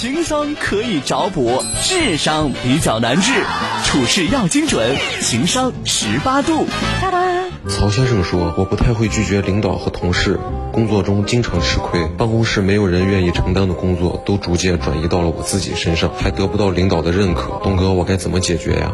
情商可以找补，智商比较难治。处事要精准，情商十八度。曹先生说：“我不太会拒绝领导和同事，工作中经常吃亏，办公室没有人愿意承担的工作，都逐渐转移到了我自己身上，还得不到领导的认可。东哥，我该怎么解决呀？”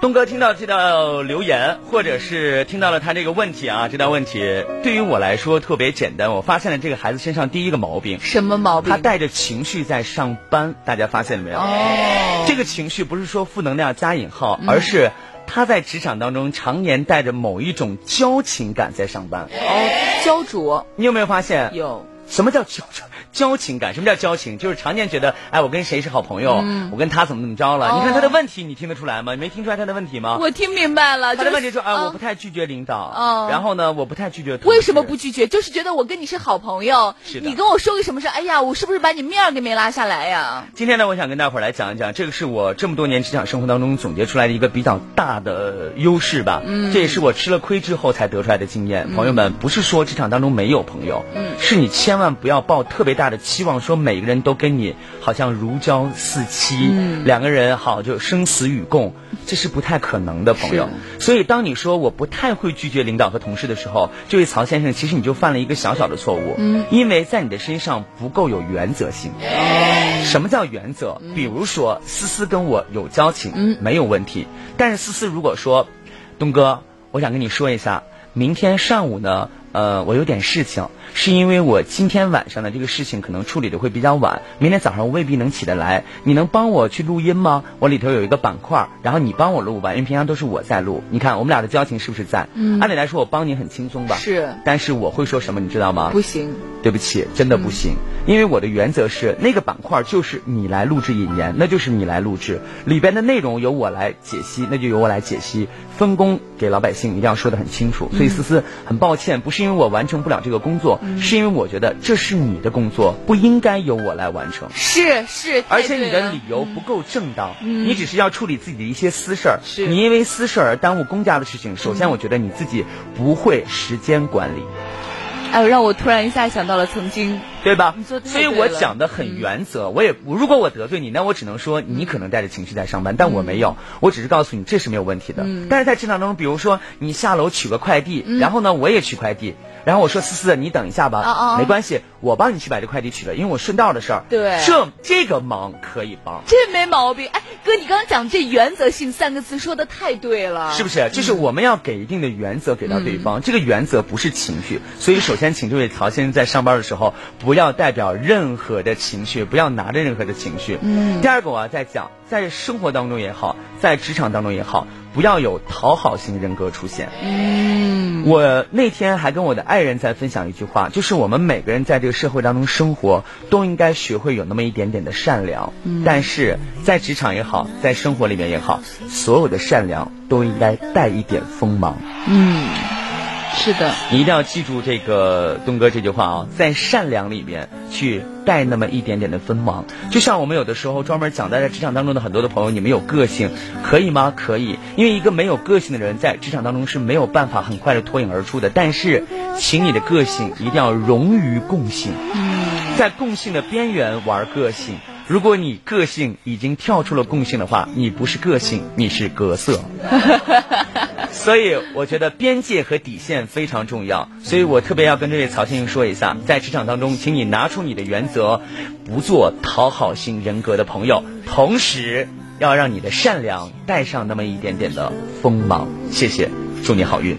东哥听到这道留言，或者是听到了他这个问题啊，这道问题对于我来说特别简单。我发现了这个孩子身上第一个毛病，什么毛病？他带着情绪在上班，大家发现了没有？哦，这个情绪不是说负能量加引号，而是他在职场当中常年带着某一种交情感在上班。哦，焦灼。你有没有发现？有。什么叫交交情感？什么叫交情？就是常年觉得，哎，我跟谁是好朋友，我跟他怎么怎么着了？你看他的问题，你听得出来吗？你没听出来他的问题吗？我听明白了。他的问题说哎，我不太拒绝领导，然后呢，我不太拒绝。为什么不拒绝？就是觉得我跟你是好朋友，你跟我说个什么事？哎呀，我是不是把你面儿给没拉下来呀？今天呢，我想跟大伙儿来讲一讲，这个是我这么多年职场生活当中总结出来的一个比较大的优势吧。嗯，这也是我吃了亏之后才得出来的经验。朋友们，不是说职场当中没有朋友，嗯，是你千万不要抱。特别大的期望，说每个人都跟你好像如胶似漆，两个人好就生死与共，这是不太可能的，朋友。所以当你说我不太会拒绝领导和同事的时候，这位曹先生，其实你就犯了一个小小的错误，嗯，因为在你的身上不够有原则性。什么叫原则？比如说思思跟我有交情，嗯，没有问题。但是思思如果说，东哥，我想跟你说一下，明天上午呢。呃，我有点事情，是因为我今天晚上的这个事情可能处理的会比较晚，明天早上我未必能起得来。你能帮我去录音吗？我里头有一个板块，然后你帮我录吧，因为平常都是我在录。你看我们俩的交情是不是在？嗯。按理来说我帮你很轻松吧？是。但是我会说什么，你知道吗？不行。对不起，真的不行，因为我的原则是那个板块就是你来录制引言，那就是你来录制里边的内容由我来解析，那就由我来解析，分工给老百姓一定要说的很清楚。所以思思很抱歉，不是。因为我完成不了这个工作，是因为我觉得这是你的工作，不应该由我来完成。是是，而且你的理由不够正当，你只是要处理自己的一些私事儿，你因为私事儿而耽误公家的事情。首先，我觉得你自己不会时间管理。哎，让我突然一下想到了曾经。对吧？所以我讲的很原则。我也如果我得罪你，那我只能说你可能带着情绪在上班，但我没有。我只是告诉你这是没有问题的。但是在职场当中，比如说你下楼取个快递，然后呢我也取快递，然后我说思思，你等一下吧，没关系，我帮你去把这快递取了，因为我顺道的事儿。对，这这个忙可以帮，这没毛病。哎，哥，你刚刚讲这原则性三个字说的太对了，是不是？就是我们要给一定的原则给到对方，这个原则不是情绪。所以首先请这位曹先生在上班的时候不要代表。任何的情绪，不要拿着任何的情绪。嗯。第二个，我要再讲，在生活当中也好，在职场当中也好，不要有讨好型人格出现。嗯。我那天还跟我的爱人在分享一句话，就是我们每个人在这个社会当中生活，都应该学会有那么一点点的善良。嗯。但是在职场也好，在生活里面也好，所有的善良都应该带一点锋芒。嗯。是的，你一定要记住这个东哥这句话啊，在善良里边去带那么一点点的锋芒。就像我们有的时候专门讲在职场当中的很多的朋友，你们有个性，可以吗？可以，因为一个没有个性的人在职场当中是没有办法很快的脱颖而出的。但是，请你的个性一定要融于共性，在共性的边缘玩个性。如果你个性已经跳出了共性的话，你不是个性，你是格色。所以我觉得边界和底线非常重要。所以我特别要跟这位曹先生说一下，在职场当中，请你拿出你的原则，不做讨好型人格的朋友，同时要让你的善良带上那么一点点的锋芒。谢谢，祝你好运。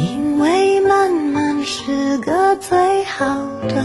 因为慢慢是个最好的